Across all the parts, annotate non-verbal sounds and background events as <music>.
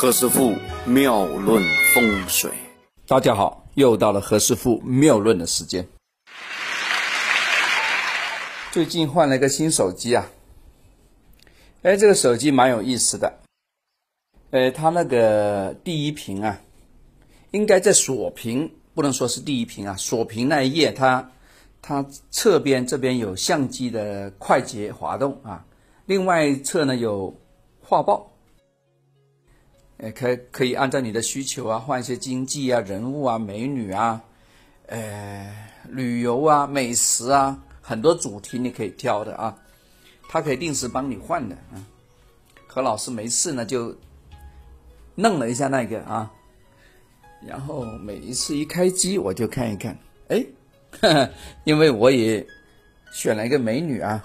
何师傅妙论风水，大家好，又到了何师傅妙论的时间。最近换了一个新手机啊，哎，这个手机蛮有意思的。呃，它那个第一屏啊，应该在锁屏，不能说是第一屏啊，锁屏那一页，它它侧边这边有相机的快捷滑动啊，另外一侧呢有画报。呃，可可以按照你的需求啊，换一些经济啊、人物啊、美女啊、呃、旅游啊、美食啊，很多主题你可以挑的啊。它可以定时帮你换的啊。何老师没事呢，就弄了一下那个啊，然后每一次一开机我就看一看，哎，<laughs> 因为我也选了一个美女啊，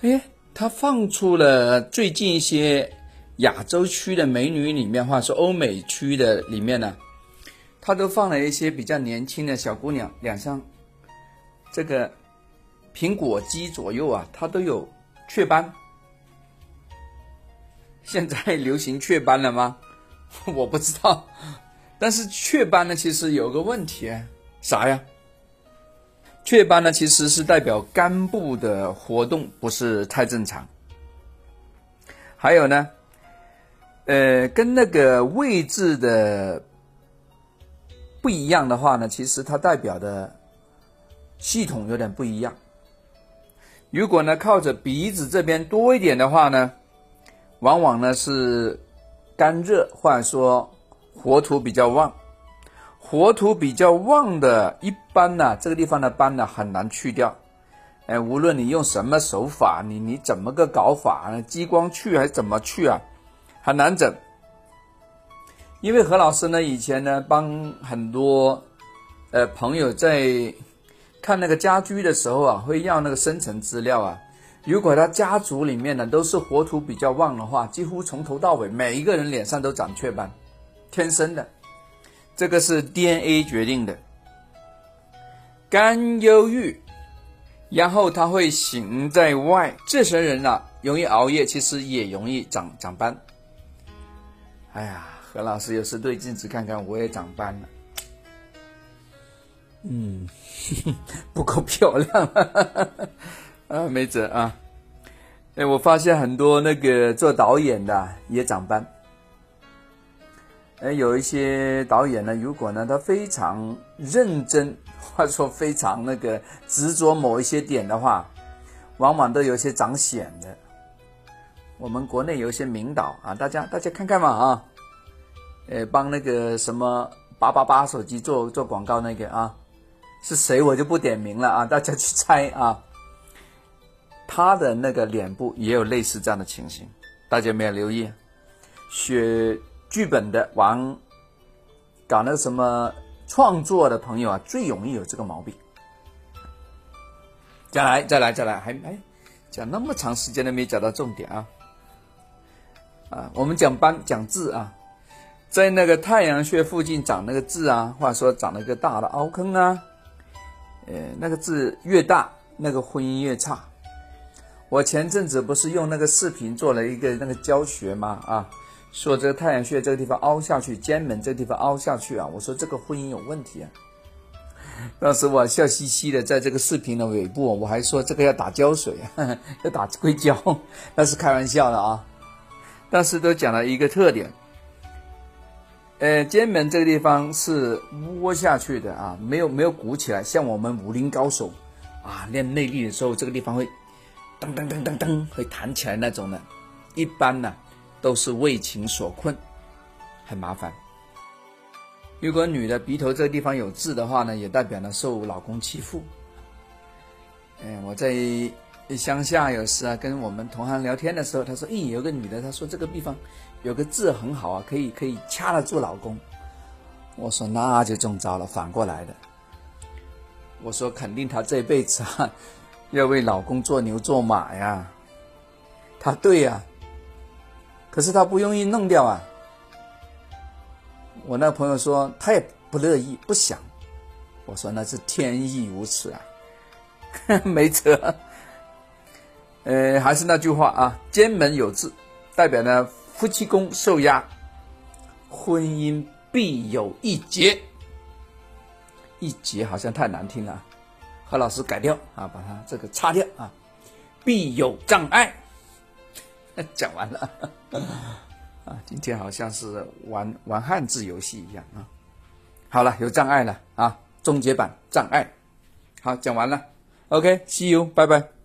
哎，他放出了最近一些。亚洲区的美女里面，或者说欧美区的里面呢，他都放了一些比较年轻的小姑娘，脸上这个苹果肌左右啊，它都有雀斑。现在流行雀斑了吗？<laughs> 我不知道。但是雀斑呢，其实有个问题，啥呀？雀斑呢，其实是代表肝部的活动不是太正常。还有呢？呃，跟那个位置的不一样的话呢，其实它代表的系统有点不一样。如果呢靠着鼻子这边多一点的话呢，往往呢是肝热，或者说火土比较旺。火土比较旺的，一般呢这个地方的斑呢很难去掉。哎，无论你用什么手法，你你怎么个搞法呢？激光去还是怎么去啊？很难整，因为何老师呢，以前呢帮很多呃朋友在看那个家居的时候啊，会要那个生辰资料啊。如果他家族里面呢都是火土比较旺的话，几乎从头到尾每一个人脸上都长雀斑，天生的，这个是 DNA 决定的。肝忧郁，然后他会形在外，这些人呢容易熬夜，其实也容易长长斑。哎呀，何老师有时对镜子看看，我也长斑了。嗯，<laughs> 不够漂亮 <laughs> 啊，没辙啊。哎，我发现很多那个做导演的也长斑。哎，有一些导演呢，如果呢他非常认真，或者说非常那个执着某一些点的话，往往都有些长癣的。我们国内有一些名导啊，大家大家看看嘛啊，呃，帮那个什么八八八手机做做广告那个啊，是谁我就不点名了啊，<laughs> 大家去猜啊。他的那个脸部也有类似这样的情形，大家没有留意？写剧本的玩搞那个什么创作的朋友啊，最容易有这个毛病。再来，再来，再来，还哎，讲那么长时间都没讲到重点啊。啊，我们讲斑讲痣啊，在那个太阳穴附近长那个痣啊，或者说长了一个大的凹坑啊，呃，那个痣越大，那个婚姻越差。我前阵子不是用那个视频做了一个那个教学吗？啊，说这个太阳穴这个地方凹下去，肩门这个地方凹下去啊，我说这个婚姻有问题啊。当时我笑嘻嘻的，在这个视频的尾部，我还说这个要打胶水，<laughs> 要打硅胶，那是开玩笑的啊。但是都讲了一个特点，呃，肩门这个地方是窝下去的啊，没有没有鼓起来，像我们武林高手啊练内力的时候，这个地方会噔噔噔噔噔会弹起来那种的，一般呢都是为情所困，很麻烦。如果女的鼻头这个地方有痣的话呢，也代表呢受老公欺负。嗯，我在。乡下有时啊，跟我们同行聊天的时候，他说：“咦，有个女的，她说这个地方有个痣很好啊，可以可以掐得住老公。”我说：“那就中招了，反过来的。”我说：“肯定她这辈子啊，要为老公做牛做马呀。”他对呀，可是他不容易弄掉啊。我那朋友说他也不乐意，不想。我说那是天意如此啊，<laughs> 没辙。呃，还是那句话啊，肩门有痣，代表呢夫妻宫受压，婚姻必有一劫。一劫好像太难听了，何老师改掉啊，把它这个擦掉啊。必有障碍。<laughs> 讲完了啊，今天好像是玩玩汉字游戏一样啊。好了，有障碍了啊，终结版障碍。好，讲完了。OK，See you，拜拜。